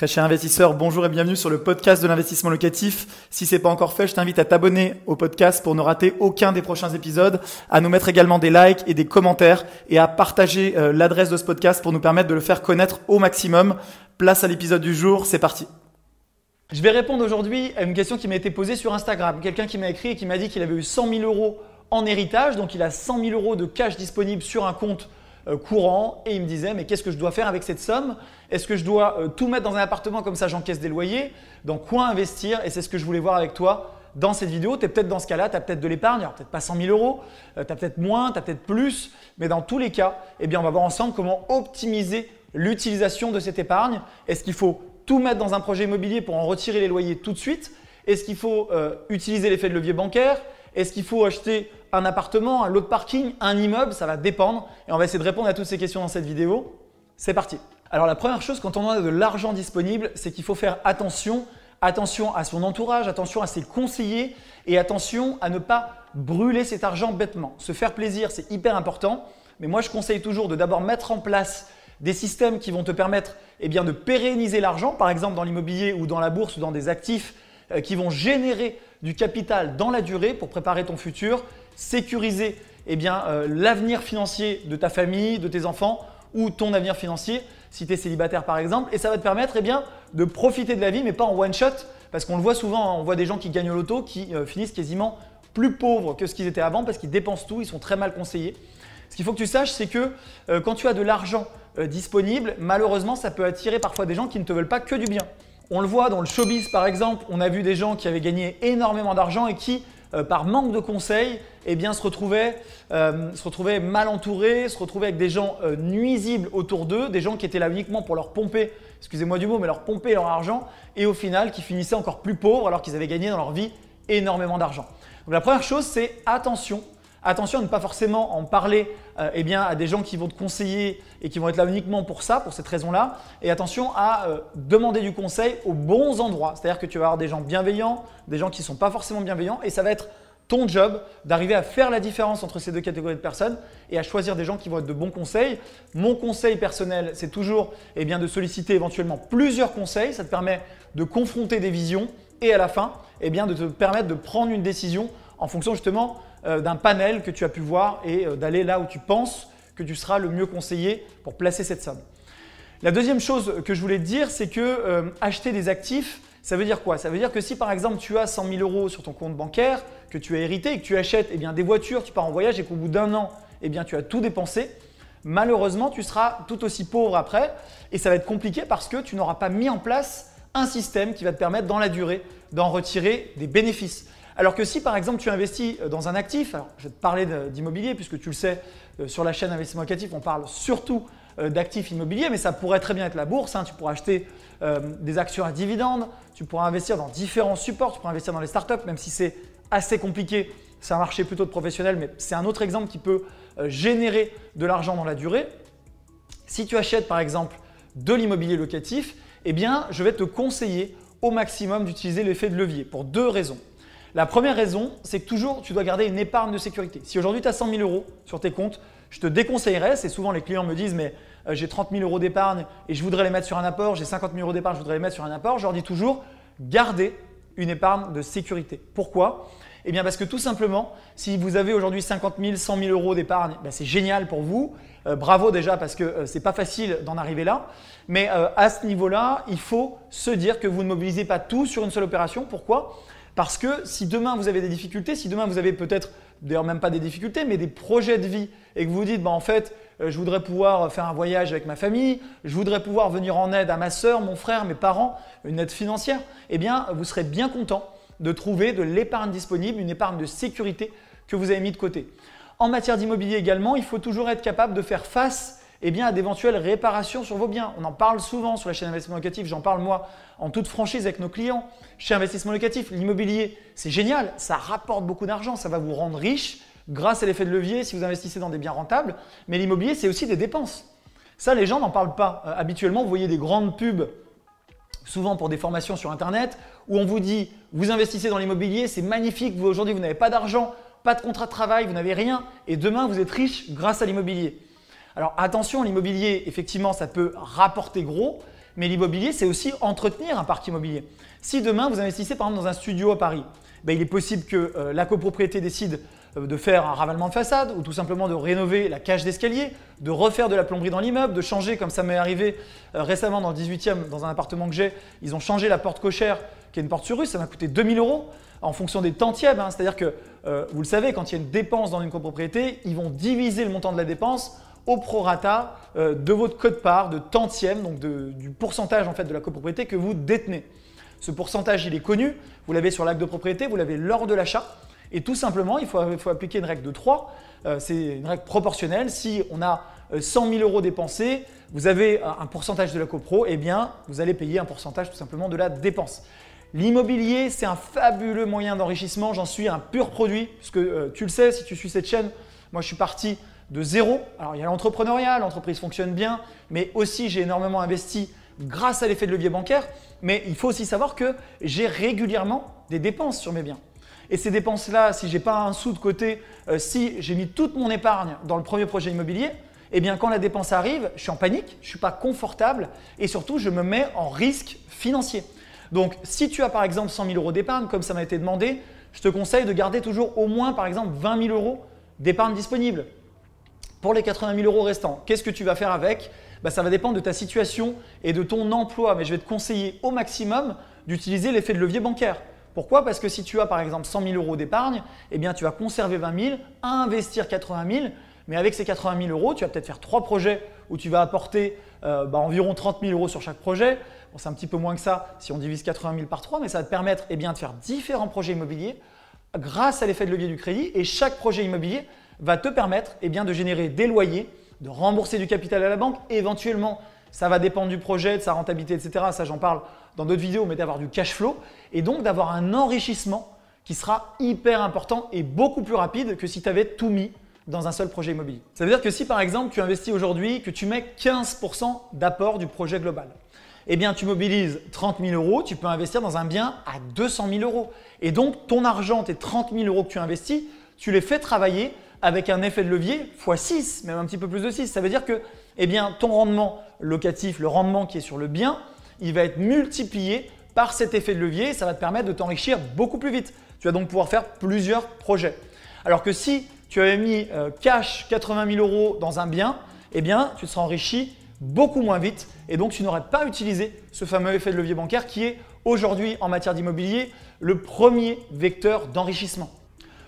Très cher investisseur, bonjour et bienvenue sur le podcast de l'investissement locatif. Si c'est pas encore fait, je t'invite à t'abonner au podcast pour ne rater aucun des prochains épisodes, à nous mettre également des likes et des commentaires et à partager euh, l'adresse de ce podcast pour nous permettre de le faire connaître au maximum. Place à l'épisode du jour, c'est parti. Je vais répondre aujourd'hui à une question qui m'a été posée sur Instagram. Quelqu'un qui m'a écrit et qui m'a dit qu'il avait eu 100 000 euros en héritage, donc il a 100 000 euros de cash disponible sur un compte courant et il me disait mais qu'est-ce que je dois faire avec cette somme? Est-ce que je dois euh, tout mettre dans un appartement comme ça j'encaisse des loyers? Dans quoi investir? Et c'est ce que je voulais voir avec toi dans cette vidéo. Tu es peut-être dans ce cas-là, tu as peut-être de l'épargne, peut-être pas 100 000 euros, euh, tu as peut-être moins, tu as peut-être plus, mais dans tous les cas, eh bien, on va voir ensemble comment optimiser l'utilisation de cette épargne. Est-ce qu'il faut tout mettre dans un projet immobilier pour en retirer les loyers tout de suite? Est-ce qu'il faut utiliser l'effet de levier bancaire? Est-ce qu'il faut acheter un appartement, un lot de parking, un immeuble, ça va dépendre. Et on va essayer de répondre à toutes ces questions dans cette vidéo. C'est parti. Alors la première chose quand on a de l'argent disponible, c'est qu'il faut faire attention, attention à son entourage, attention à ses conseillers et attention à ne pas brûler cet argent bêtement. Se faire plaisir, c'est hyper important. Mais moi, je conseille toujours de d'abord mettre en place des systèmes qui vont te permettre eh de pérenniser l'argent, par exemple dans l'immobilier ou dans la bourse ou dans des actifs qui vont générer du capital dans la durée pour préparer ton futur sécuriser eh euh, l'avenir financier de ta famille, de tes enfants ou ton avenir financier si tu es célibataire par exemple. Et ça va te permettre eh de profiter de la vie mais pas en one shot parce qu'on le voit souvent, hein, on voit des gens qui gagnent au loto qui euh, finissent quasiment plus pauvres que ce qu'ils étaient avant parce qu'ils dépensent tout, ils sont très mal conseillés. Ce qu'il faut que tu saches, c'est que euh, quand tu as de l'argent disponible, malheureusement, ça peut attirer parfois des gens qui ne te veulent pas que du bien. On le voit dans le showbiz par exemple, on a vu des gens qui avaient gagné énormément d'argent et qui euh, par manque de conseils, eh bien, se retrouvaient, euh, se retrouvaient mal entourés, se retrouvaient avec des gens euh, nuisibles autour d'eux, des gens qui étaient là uniquement pour leur pomper, excusez-moi du mot, mais leur pomper leur argent, et au final qui finissaient encore plus pauvres alors qu'ils avaient gagné dans leur vie énormément d'argent. Donc la première chose, c'est attention Attention à ne pas forcément en parler euh, eh à des gens qui vont te conseiller et qui vont être là uniquement pour ça, pour cette raison-là. Et attention à euh, demander du conseil aux bons endroits. C'est-à-dire que tu vas avoir des gens bienveillants, des gens qui ne sont pas forcément bienveillants. Et ça va être ton job d'arriver à faire la différence entre ces deux catégories de personnes et à choisir des gens qui vont être de bons conseils. Mon conseil personnel, c'est toujours eh de solliciter éventuellement plusieurs conseils. Ça te permet de confronter des visions et à la fin, eh de te permettre de prendre une décision en fonction justement d'un panel que tu as pu voir et euh, d'aller là où tu penses que tu seras le mieux conseillé pour placer cette somme. La deuxième chose que je voulais te dire, c'est que euh, acheter des actifs, ça veut dire quoi? Ça veut dire que si par exemple tu as 100 000 euros sur ton compte bancaire, que tu as hérité et que tu achètes eh des voitures, tu pars en voyage et qu'au bout d'un an, eh bien, tu as tout dépensé, malheureusement tu seras tout aussi pauvre après et ça va être compliqué parce que tu n'auras pas mis en place un système qui va te permettre dans la durée d'en retirer des bénéfices. Alors que si par exemple tu investis euh, dans un actif, alors je vais te parler d'immobilier puisque tu le sais, euh, sur la chaîne Investissement Locatif, on parle surtout euh, d'actifs immobiliers, mais ça pourrait très bien être la bourse. Hein. Tu pourras acheter des actions à dividendes, tu pourras investir dans différents supports, tu pourras investir dans les startups, même si c'est assez compliqué. C'est un marché plutôt de professionnels, mais c'est un autre exemple qui peut générer de l'argent dans la durée. Si tu achètes par exemple de l'immobilier locatif, eh bien, je vais te conseiller au maximum d'utiliser l'effet de levier pour deux raisons. La première raison, c'est que toujours tu dois garder une épargne de sécurité. Si aujourd'hui tu as 100 000 euros sur tes comptes, je te déconseillerais, c'est souvent les clients me disent mais euh, j'ai 30 000 euros d'épargne et je voudrais les mettre sur un apport, j'ai 50 000 euros d'épargne, je voudrais les mettre sur un apport, je leur dis toujours gardez une épargne de sécurité. Pourquoi? Eh bien parce que tout simplement, si vous avez aujourd'hui 50 000, 100 000 euros d'épargne, ben, c'est génial pour vous. Euh, bravo déjà parce que euh, ce n'est pas facile d'en arriver là. Mais à ce niveau-là, il faut se dire que vous ne mobilisez pas tout sur une seule opération. Pourquoi? Parce que si demain vous avez des difficultés, si demain vous avez peut-être, d'ailleurs même pas des difficultés, mais des projets de vie et que vous dites, bah, en fait, euh, je voudrais pouvoir faire un voyage avec ma famille, je voudrais pouvoir venir en aide à ma soeur, mon frère, mes parents, une aide financière, eh bien, vous serez bien content de trouver de l'épargne disponible, une épargne de sécurité que vous avez mis de côté. En matière d'immobilier également, il faut toujours être capable de faire face eh bien, à d'éventuelles réparations sur vos biens. On en parle souvent sur la chaîne Investissement Locatif, j'en parle moi en toute franchise avec nos clients. Chez Investissement Locatif, l'immobilier, c'est génial, ça rapporte beaucoup d'argent, ça va vous rendre riche grâce à l'effet de levier si vous investissez dans des biens rentables, mais l'immobilier, c'est aussi des dépenses. Ça, les gens n'en parlent pas. Euh, habituellement, vous voyez des grandes pubs souvent pour des formations sur Internet, où on vous dit, vous investissez dans l'immobilier, c'est magnifique, vous aujourd'hui vous n'avez pas d'argent, pas de contrat de travail, vous n'avez rien, et demain vous êtes riche grâce à l'immobilier. Alors attention, l'immobilier, effectivement, ça peut rapporter gros, Mais l'immobilier, c'est aussi entretenir un parc immobilier. Si demain, vous investissez par exemple dans un studio à Paris, ben, il est possible que euh, la copropriété décide euh, de faire un ravalement de façade ou tout simplement de rénover la cage d'escalier, de refaire de la plomberie dans l'immeuble, de changer, comme ça m'est arrivé euh, récemment dans le 18e, dans un appartement que j'ai, ils ont changé la porte cochère qui est une porte sur rue, ça m'a coûté 2000 euros en fonction des tantièmes. Hein. C'est-à-dire que, vous le savez, quand il y a une dépense dans une copropriété, ils vont diviser le montant de la dépense au prorata de votre code-part, de tantième, donc du pourcentage en fait de la copropriété que vous détenez. Ce pourcentage, il est connu. Vous l'avez sur l'acte de propriété, vous l'avez lors de l'achat. Et tout simplement, il faut, appliquer une règle de 3. Euh, c'est une règle proportionnelle. Si on a 100 euh, 000 euros dépensés, vous avez un pourcentage de la copro, eh bien, vous allez payer un pourcentage tout simplement de la dépense. L'immobilier, c'est un fabuleux moyen d'enrichissement. J'en suis un pur produit, puisque euh, tu le sais, si tu suis cette chaîne, moi je suis parti de zéro. Alors il y a l'entrepreneuriat, l'entreprise fonctionne bien, mais aussi j'ai énormément investi grâce à l'effet de levier bancaire. Mais il faut aussi savoir que j'ai régulièrement des dépenses sur mes biens. Et ces dépenses-là, si je n'ai pas un sou de côté, euh, si j'ai mis toute mon épargne dans le premier projet immobilier, eh bien quand la dépense arrive, je suis en panique, je ne suis pas confortable et surtout je me mets en risque financier. Donc si tu as par exemple 100 000 euros d'épargne, comme ça m'a été demandé, je te conseille de garder toujours au moins par exemple 20 000 euros d'épargne disponible. Pour les 80 000 euros restants, qu'est-ce que tu vas faire avec? Bah, Ça va dépendre de ta situation et de ton emploi, mais je vais te conseiller au maximum d'utiliser l'effet de levier bancaire. Pourquoi? Parce que si tu as par exemple 100 000 euros d'épargne, eh bien tu vas conserver 20 000, investir 80 000, mais avec ces 80 000 euros, tu vas peut-être faire trois projets où tu vas apporter euh, bah, environ 30 000 euros sur chaque projet. Bon, c'est un petit peu moins que ça si on divise 80 000 par 3, mais ça va te permettre eh bien, de faire différents projets immobiliers grâce à l'effet de levier du crédit. Et chaque projet immobilier va te permettre eh bien, de générer des loyers, de rembourser du capital à la banque. Éventuellement, ça va dépendre du projet, de sa rentabilité, etc. Ça, j'en parle dans d'autres vidéos, mais d'avoir du cash flow et donc d'avoir un enrichissement qui sera hyper important et beaucoup plus rapide que si tu avais tout mis dans un seul projet immobilier. Ça veut dire que si par exemple tu investis aujourd'hui, que tu mets 15% d'apport du projet global, eh bien tu mobilises 30 000 euros, tu peux investir dans un bien à 200 000 euros. Et donc ton argent, tes 30 000 euros que tu investis, tu les fais travailler avec un effet de levier x 6, même un petit peu plus de 6. Ça veut dire que eh ton rendement locatif, le rendement qui est sur le bien, il va être multiplié par cet effet de levier. Ça va te permettre de t'enrichir beaucoup plus vite. Tu vas donc pouvoir faire plusieurs projets. Alors que si tu avais mis euh, cash 80 000 euros dans un bien, eh bien, tu seras enrichi beaucoup moins vite et donc tu n'aurais pas utilisé ce fameux effet de levier bancaire qui est aujourd'hui en matière d'immobilier le premier vecteur d'enrichissement.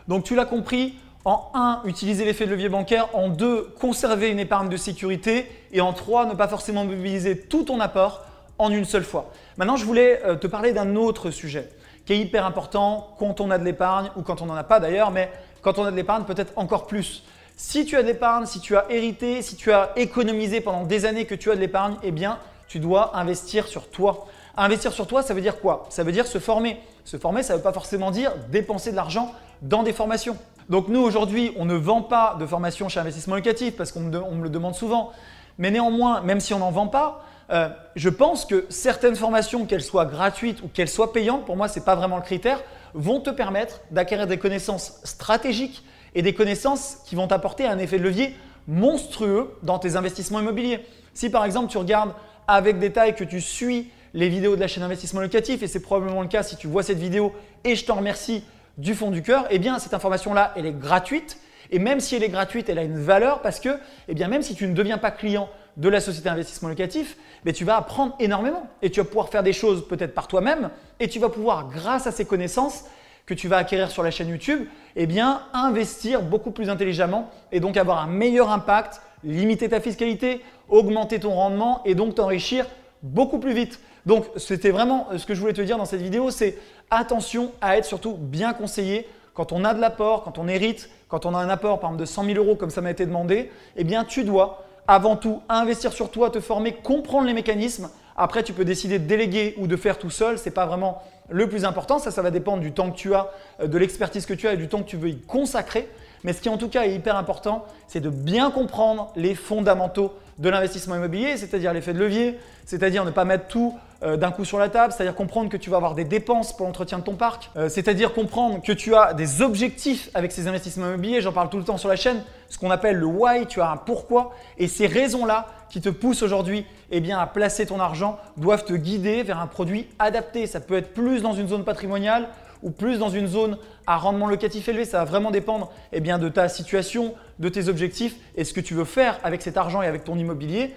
Donc tu l'as compris, en 1, utiliser l'effet de levier bancaire. En 2, conserver une épargne de sécurité. Et en 3, ne pas forcément mobiliser tout ton apport en une seule fois. Maintenant, je voulais euh, te parler d'un autre sujet qui est hyper important quand on a de l'épargne ou quand on n'en a pas d'ailleurs, mais quand on a de l'épargne, peut-être encore plus. Si tu as de l'épargne, si tu as hérité, si tu as économisé pendant des années que tu as de l'épargne, eh bien, tu dois investir sur toi. Investir sur toi, ça veut dire quoi? Ça veut dire se former. Se former, ça ne veut pas forcément dire dépenser de l'argent dans des formations. Donc nous, aujourd'hui, on ne vend pas de formation chez Investissement Locatif parce qu'on me, le demande souvent. Mais néanmoins, même si on n'en vend pas, euh, je pense que certaines formations, qu'elles soient gratuites ou qu'elles soient payantes, pour moi, ce n'est pas vraiment le critère, vont te permettre d'acquérir des connaissances stratégiques et des connaissances qui vont t'apporter un effet de levier monstrueux dans tes investissements immobiliers. Si par exemple tu regardes avec détail que tu suis les vidéos de la chaîne Investissement Locatif, et c'est probablement le cas si tu vois cette vidéo, et je t'en remercie du fond du cœur, eh bien cette information-là, elle est gratuite. Et même si elle est gratuite, elle a une valeur parce que, eh bien, même si tu ne deviens pas client de la société d'investissement locatif, mais tu vas apprendre énormément et tu vas pouvoir faire des choses peut-être par toi-même et tu vas pouvoir, grâce à ces connaissances que tu vas acquérir sur la chaîne YouTube, eh bien, investir beaucoup plus intelligemment et donc avoir un meilleur impact, limiter ta fiscalité, augmenter ton rendement et donc t'enrichir beaucoup plus vite. Donc, c'était vraiment euh, ce que je voulais te dire dans cette vidéo, c'est attention à être surtout bien conseillé quand on a de l'apport, quand on hérite, quand on a un apport par exemple de 100 000 euros comme ça m'a été demandé, eh bien tu dois avant tout investir sur toi, te former, comprendre les mécanismes. Après, tu peux décider de déléguer ou de faire tout seul. Ce n'est pas vraiment le plus important. Ça, ça va dépendre du temps que tu as, euh, de l'expertise que tu as et du temps que tu veux y consacrer. Mais ce qui en tout cas est hyper important, c'est de bien comprendre les fondamentaux de l'investissement immobilier, c'est-à-dire l'effet de levier, c'est-à-dire ne pas mettre tout euh, d'un coup sur la table, c'est-à-dire comprendre que tu vas avoir des dépenses pour l'entretien de ton parc, euh, c'est-à-dire comprendre que tu as des objectifs avec ces investissements immobiliers, j'en parle tout le temps sur la chaîne, ce qu'on appelle le why, tu as un pourquoi, et ces raisons-là qui te poussent aujourd'hui eh à placer ton argent doivent te guider vers un produit adapté. Ça peut être plus dans une zone patrimoniale ou plus dans une zone à rendement locatif élevé. Ça va vraiment dépendre eh bien, de ta situation, de tes objectifs et ce que tu veux faire avec cet argent et avec ton immobilier.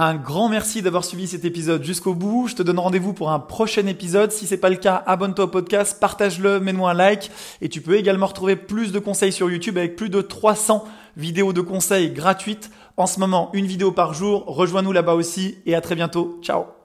Un grand merci d'avoir suivi cet épisode jusqu'au bout. Je te donne rendez-vous pour un prochain épisode. Si ce n'est pas le cas, abonne-toi au podcast, partage-le, mets-moi un like. Et tu peux également retrouver plus de conseils sur YouTube avec plus de 300 vidéos de conseils gratuites. En ce moment, une vidéo par jour. Rejoins-nous là-bas aussi et à très bientôt. Ciao